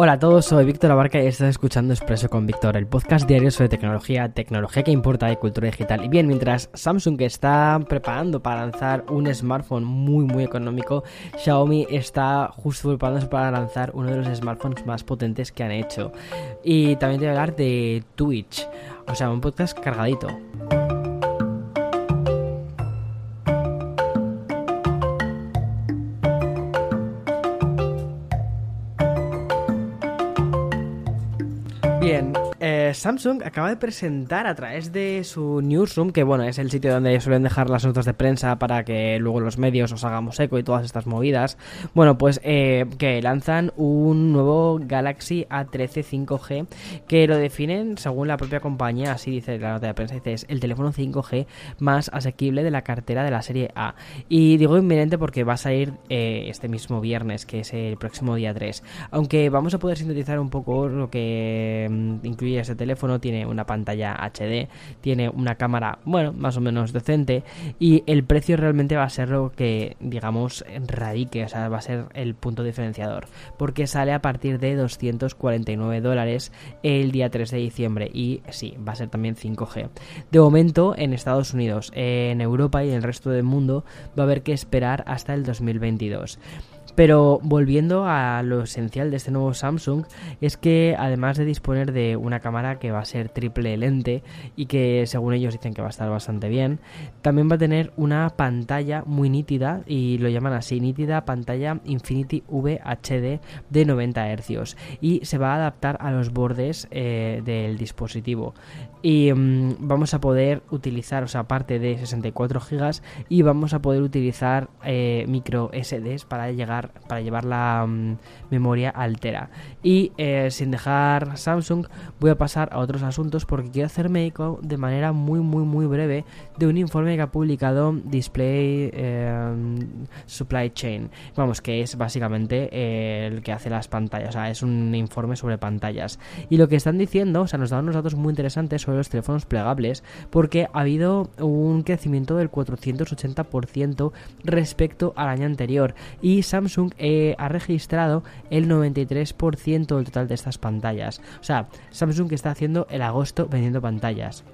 Hola a todos, soy Víctor Abarca y estás escuchando Expreso con Víctor, el podcast diario sobre tecnología, tecnología que importa de cultura digital. Y bien, mientras Samsung está preparando para lanzar un smartphone muy muy económico, Xiaomi está justo preparándose para lanzar uno de los smartphones más potentes que han hecho. Y también te voy a hablar de Twitch, o sea, un podcast cargadito. Samsung acaba de presentar a través de su newsroom, que bueno, es el sitio donde suelen dejar las notas de prensa para que luego los medios os hagamos eco y todas estas movidas. Bueno, pues eh, que lanzan un nuevo Galaxy A13 5G que lo definen según la propia compañía, así dice la nota de prensa, dice es el teléfono 5G más asequible de la cartera de la serie A. Y digo inminente porque va a salir eh, este mismo viernes, que es el próximo día 3. Aunque vamos a poder sintetizar un poco lo que mm, incluye ese teléfono, tiene una pantalla HD, tiene una cámara, bueno, más o menos decente, y el precio realmente va a ser lo que, digamos, radique, o sea, va a ser el punto diferenciador, porque sale a partir de 249 dólares el día 3 de diciembre, y sí, va a ser también 5G. De momento, en Estados Unidos, en Europa y en el resto del mundo, va a haber que esperar hasta el 2022. Pero volviendo a lo esencial de este nuevo Samsung, es que además de disponer de una cámara que va a ser triple lente y que según ellos dicen que va a estar bastante bien, también va a tener una pantalla muy nítida y lo llaman así, nítida pantalla Infinity VHD de 90 Hz y se va a adaptar a los bordes eh, del dispositivo. Y mm, vamos a poder utilizar, o sea, aparte de 64 GB y vamos a poder utilizar eh, micro SDs para llegar para llevar la mm, memoria altera. Y eh, sin dejar Samsung, voy a pasar a otros asuntos porque quiero hacerme eco de manera muy, muy, muy breve de un informe que ha publicado Display eh, Supply Chain. Vamos, que es básicamente eh, el que hace las pantallas, o sea, es un informe sobre pantallas. Y lo que están diciendo, o sea, nos dan unos datos muy interesantes sobre los teléfonos plegables porque ha habido un crecimiento del 480% respecto al año anterior y Samsung eh, ha registrado el 93% del total de estas pantallas. O sea, Samsung está haciendo el agosto vendiendo pantallas.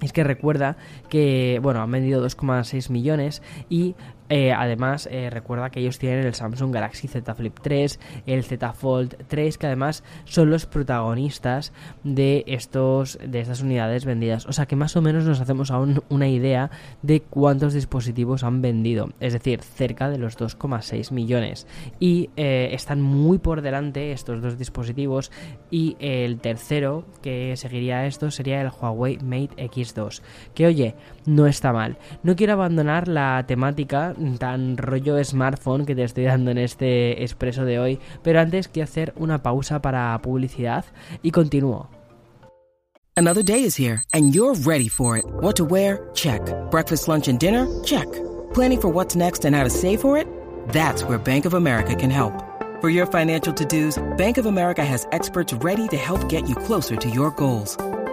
Es que recuerda que, bueno, han vendido 2,6 millones y eh, además, eh, recuerda que ellos tienen el Samsung Galaxy Z Flip 3, el Z Fold 3, que además son los protagonistas de estos de estas unidades vendidas. O sea que más o menos nos hacemos aún una idea de cuántos dispositivos han vendido, es decir, cerca de los 2,6 millones. Y eh, están muy por delante estos dos dispositivos. Y el tercero que seguiría esto sería el Huawei Mate X2, que oye, no está mal. No quiero abandonar la temática tan rollo smartphone que te estoy dando en este expreso de hoy, pero antes quiero hacer una pausa para publicidad y continúo. Another day is here and you're ready for it. What to wear? Check. Breakfast, lunch and dinner? Check. Planning for what's next and how to save for it? That's where Bank of America can help. For your financial to-dos, Bank of America has experts ready to help get you closer to your goals.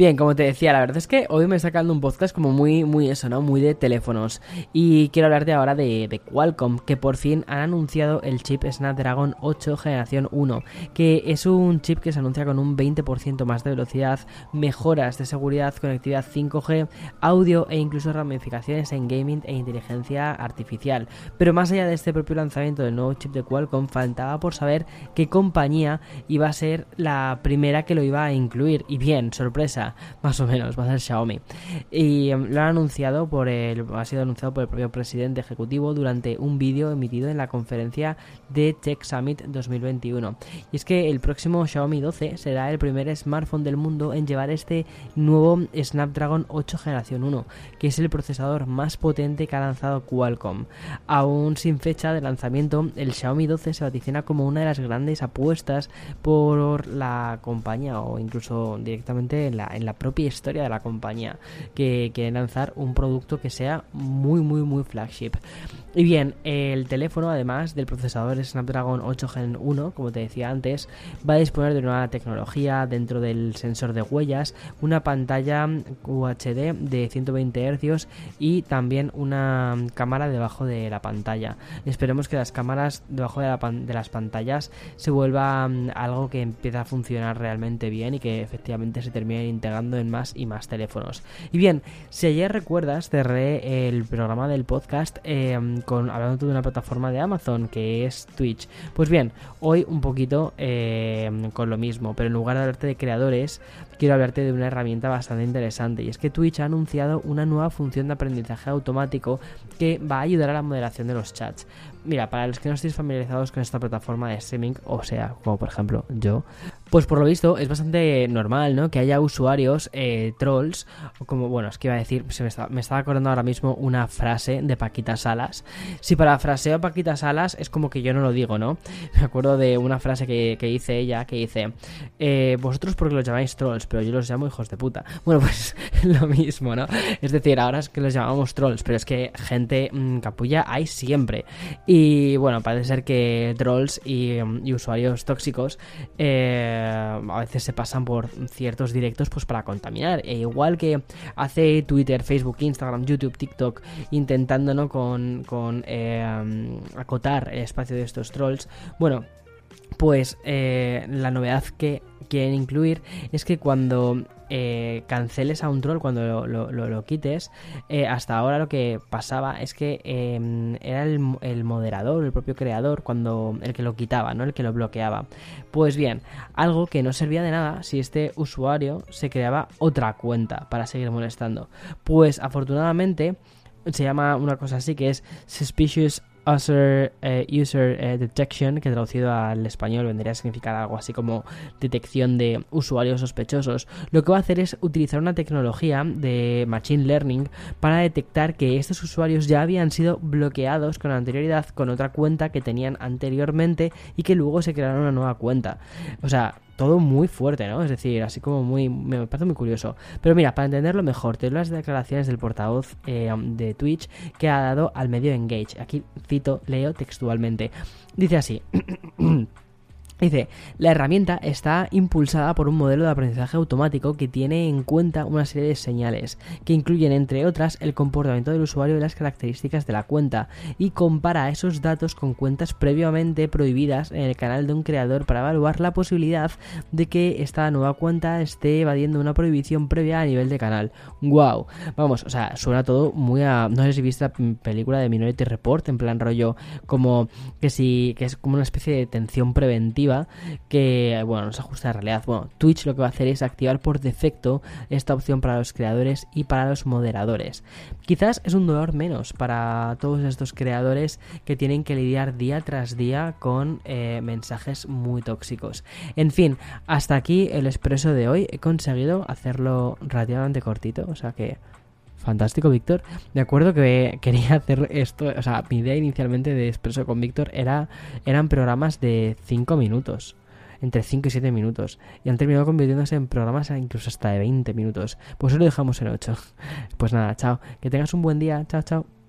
Bien, como te decía, la verdad es que hoy me está sacando un podcast como muy, muy eso, ¿no? Muy de teléfonos. Y quiero hablarte ahora de, de, Qualcomm, que por fin han anunciado el chip Snapdragon 8 generación 1, que es un chip que se anuncia con un 20% más de velocidad, mejoras de seguridad, conectividad 5G, audio e incluso ramificaciones en gaming e inteligencia artificial. Pero más allá de este propio lanzamiento del nuevo chip de Qualcomm, faltaba por saber qué compañía iba a ser la primera que lo iba a incluir. Y bien, sorpresa más o menos, va a ser Xiaomi. Y em, lo han anunciado por el, ha sido anunciado por el propio presidente ejecutivo durante un vídeo emitido en la conferencia de Tech Summit 2021. Y es que el próximo Xiaomi 12 será el primer smartphone del mundo en llevar este nuevo Snapdragon 8 generación 1, que es el procesador más potente que ha lanzado Qualcomm. Aún sin fecha de lanzamiento, el Xiaomi 12 se vaticina como una de las grandes apuestas por la compañía o incluso directamente en la, en la propia historia de la compañía que quiere lanzar un producto que sea muy muy muy flagship. Y bien, el teléfono además del procesador Snapdragon 8 Gen 1, como te decía antes, va a disponer de nueva tecnología dentro del sensor de huellas, una pantalla UHD de 120 Hz y también una cámara debajo de la pantalla. Esperemos que las cámaras debajo de, de las pantallas se vuelva mm, algo que empiece a funcionar realmente bien y que efectivamente se termine en más y más teléfonos. Y bien, si ayer recuerdas, cerré el programa del podcast em, con hablando de una plataforma de Amazon que es Twitch. Pues bien, hoy un poquito em, con lo mismo, pero en lugar de hablarte de creadores, quiero hablarte de una herramienta bastante interesante y es que Twitch ha anunciado una nueva función de aprendizaje automático que va a ayudar a la moderación de los chats. Mira, para los que no estéis familiarizados con esta plataforma de streaming, o sea, como por ejemplo yo, pues por lo visto es bastante normal, ¿no? Que haya usuarios eh, trolls, o como, bueno, es que iba a decir, se me, estaba, acordando ahora mismo una frase de Paquita Salas. Si parafraseo a Paquita Salas es como que yo no lo digo, ¿no? Me acuerdo de una frase que, que dice ella, que dice, eh, vosotros porque los llamáis trolls, pero yo los llamo hijos de puta. Bueno, pues lo mismo, ¿no? Es decir, ahora es que los llamamos trolls, pero es que gente mm, capulla hay siempre. Y bueno, parece ser que trolls y, y usuarios tóxicos... Eh, eh, a veces se pasan por ciertos directos pues para contaminar. E igual que hace Twitter, Facebook, Instagram, YouTube, TikTok, intentando ¿no? con, con eh, acotar el espacio de estos trolls, bueno, pues eh, la novedad que quieren incluir es que cuando eh, canceles a un troll cuando lo, quites, eh, hasta ahora lo que pasaba es que em, era el, moderador, el propio creador, cuando el que lo quitaba, ¿no? El que lo bloqueaba. Pues bien, algo que no servía de nada si este usuario se creaba otra cuenta para seguir molestando. Pues afortunadamente se llama una cosa así que es Suspicious User, eh, user eh, Detection, que traducido al español vendría a significar algo así como detección de usuarios sospechosos, lo que va a hacer es utilizar una tecnología de Machine Learning para detectar que estos usuarios ya habían sido bloqueados con anterioridad con otra cuenta que tenían anteriormente y que luego se crearon una nueva cuenta. O sea, todo muy fuerte, ¿no? Es decir, así como muy... me parece muy curioso. Pero mira, para entenderlo mejor, te las declaraciones del portavoz eh, de Twitch que ha dado al medio Engage. Aquí cito, leo textualmente. Dice así. Dice, la herramienta está impulsada por un modelo de aprendizaje automático que tiene en cuenta una serie de señales, que incluyen entre otras el comportamiento del usuario y las características de la cuenta, y compara esos datos con cuentas previamente prohibidas en el canal de un creador para evaluar la posibilidad de que esta nueva cuenta esté evadiendo una prohibición previa a nivel de canal. ¡Wow! Vamos, o sea, suena todo muy a... No sé si viste la película de Minority Report, en plan rollo como que si... que es como una especie de detención preventiva que, bueno, no se ajusta a la realidad. Bueno, Twitch lo que va a hacer es activar por defecto esta opción para los creadores y para los moderadores. Quizás es un dolor menos para todos estos creadores que tienen que lidiar día tras día con eh, mensajes muy tóxicos. En fin, hasta aquí el expreso de hoy. He conseguido hacerlo relativamente cortito, o sea que Fantástico, Víctor. De acuerdo que quería hacer esto, o sea, mi idea inicialmente de Expreso con Víctor era eran programas de 5 minutos, entre 5 y 7 minutos, y han terminado convirtiéndose en programas incluso hasta de 20 minutos. Pues hoy lo dejamos en 8. Pues nada, chao. Que tengas un buen día. Chao, chao.